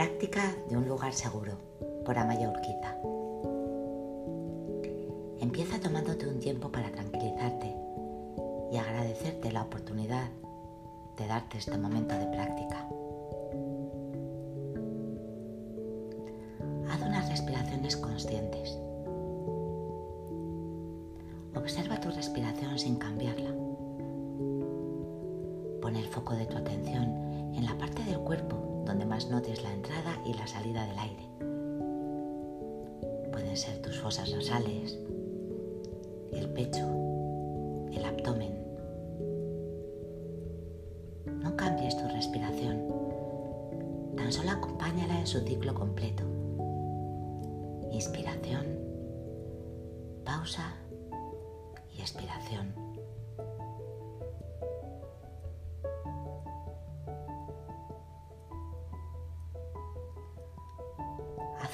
Práctica de un lugar seguro por Amaya Urquiza. Empieza tomándote un tiempo para tranquilizarte y agradecerte la oportunidad de darte este momento de práctica. Haz unas respiraciones conscientes. Observa tu respiración sin cambiarla. Pon el foco de tu atención en la parte del cuerpo donde más notes la entrada y la salida del aire. Pueden ser tus fosas nasales, el pecho, el abdomen. No cambies tu respiración, tan solo acompáñala en su ciclo completo. Inspiración, pausa y expiración.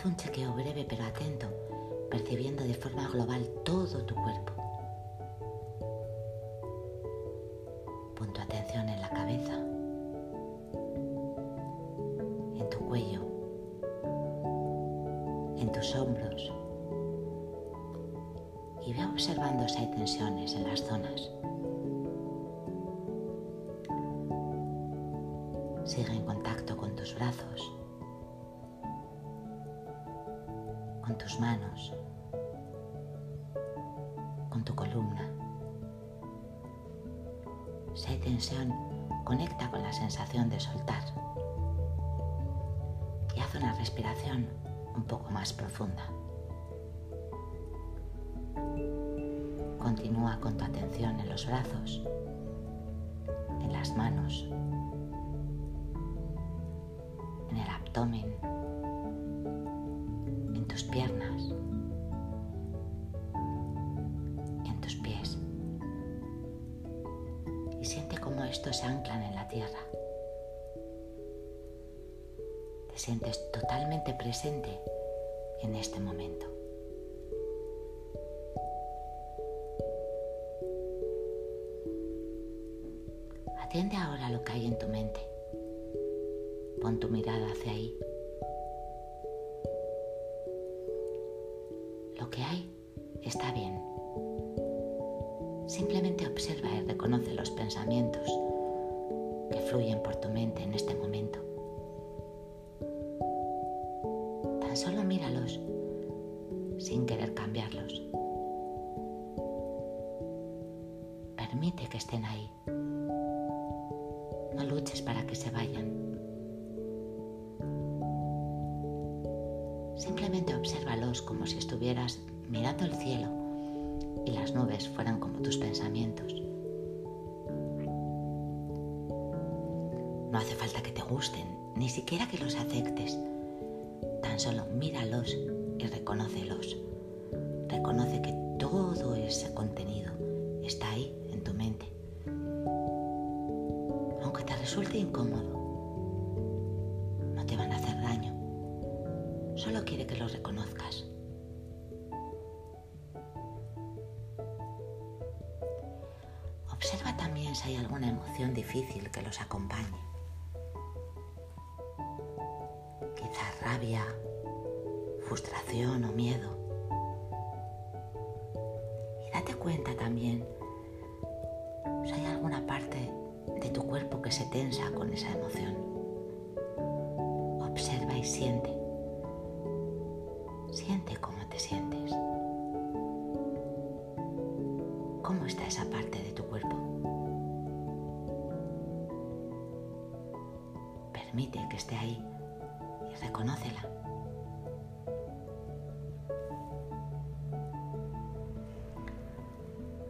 Un chequeo breve pero atento, percibiendo de forma global todo tu cuerpo. Pon tu atención en la cabeza, en tu cuello, en tus hombros y ve observando si hay tensiones en las zonas. Tu columna. Si hay tensión, conecta con la sensación de soltar y haz una respiración un poco más profunda. Continúa con tu atención en los brazos, en las manos, se anclan en la tierra. Te sientes totalmente presente en este momento. Atiende ahora lo que hay en tu mente. Pon tu mirada hacia ahí. Lo que hay está bien. Simplemente observa y reconoce los pensamientos que fluyen por tu mente en este momento. Tan solo míralos sin querer cambiarlos. Permite que estén ahí. No luches para que se vayan. Simplemente obsérvalos como si estuvieras mirando el cielo y las nubes fueran como tus pensamientos. Gusten, ni siquiera que los aceptes. Tan solo míralos y reconócelos. Reconoce que todo ese contenido está ahí en tu mente. Aunque te resulte incómodo, no te van a hacer daño. Solo quiere que los reconozcas. Observa también si hay alguna emoción difícil que los acompañe. Rabia, frustración o miedo. Y date cuenta también si hay alguna parte de tu cuerpo que se tensa con esa emoción. Observa y siente. Siente cómo te sientes. ¿Cómo está esa parte de tu cuerpo? Permite que esté ahí reconócela.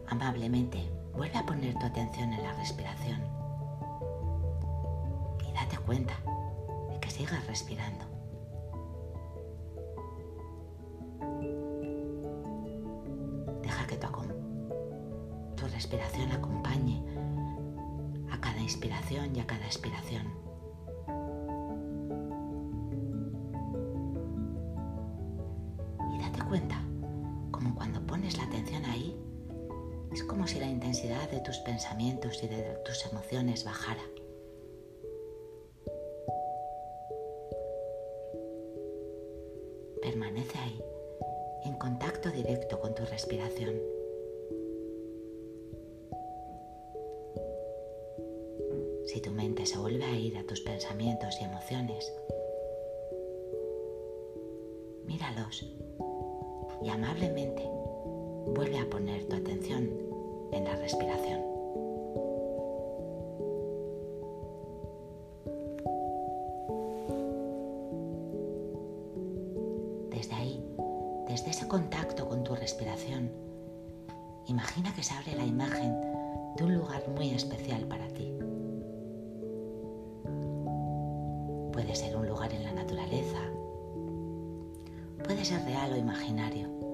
Amablemente, vuelve a poner tu atención en la respiración y date cuenta de que sigas respirando. Deja que tu, respiración acompañe a cada inspiración y a cada expiración. Es como si la intensidad de tus pensamientos y de tus emociones bajara. Permanece ahí, en contacto directo con tu respiración. Si tu mente se vuelve a ir a tus pensamientos y emociones, míralos y amablemente vuelve a poner tu atención en la respiración. Desde ahí, desde ese contacto con tu respiración, imagina que se abre la imagen de un lugar muy especial para ti. Puede ser un lugar en la naturaleza, puede ser real o imaginario.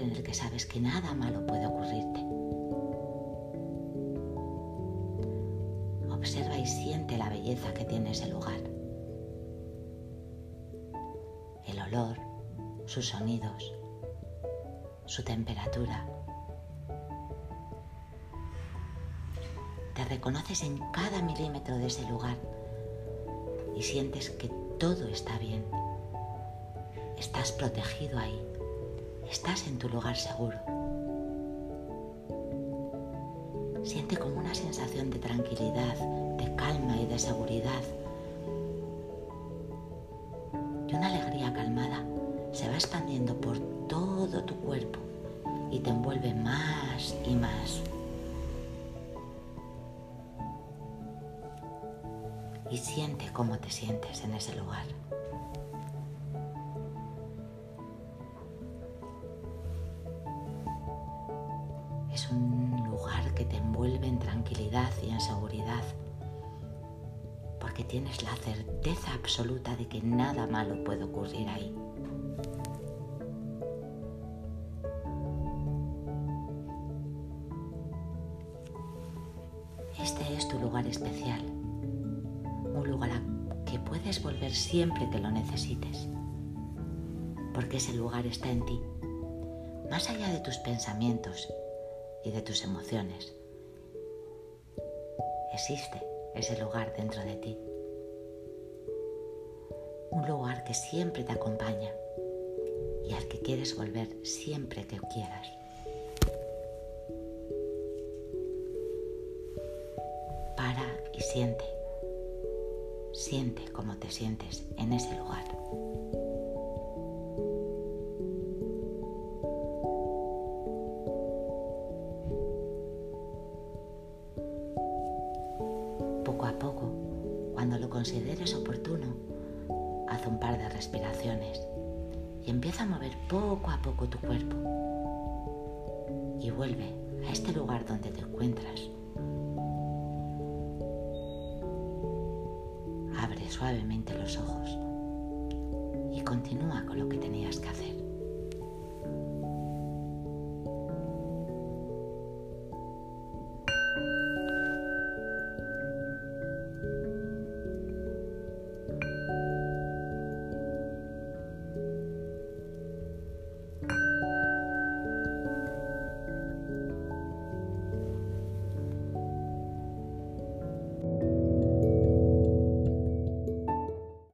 En el que sabes que nada malo puede ocurrirte. Observa y siente la belleza que tiene ese lugar. sus sonidos, su temperatura. Te reconoces en cada milímetro de ese lugar y sientes que todo está bien. Estás protegido ahí. Estás en tu lugar seguro. Siente como una sensación de tranquilidad, de calma y de seguridad una alegría calmada se va expandiendo por todo tu cuerpo y te envuelve más y más. Y siente cómo te sientes en ese lugar. En seguridad que tienes la certeza absoluta de que nada malo puede ocurrir ahí. Este es tu lugar especial, un lugar a que puedes volver siempre que lo necesites, porque ese lugar está en ti, más allá de tus pensamientos y de tus emociones. Existe ese lugar dentro de ti. Un lugar que siempre te acompaña y al que quieres volver siempre que quieras. Para y siente. Siente cómo te sientes en ese lugar. Cuando lo consideres oportuno, haz un par de respiraciones y empieza a mover poco a poco tu cuerpo. Y vuelve a este lugar donde te encuentras. Abre suavemente los ojos y continúa con lo que tenías que hacer.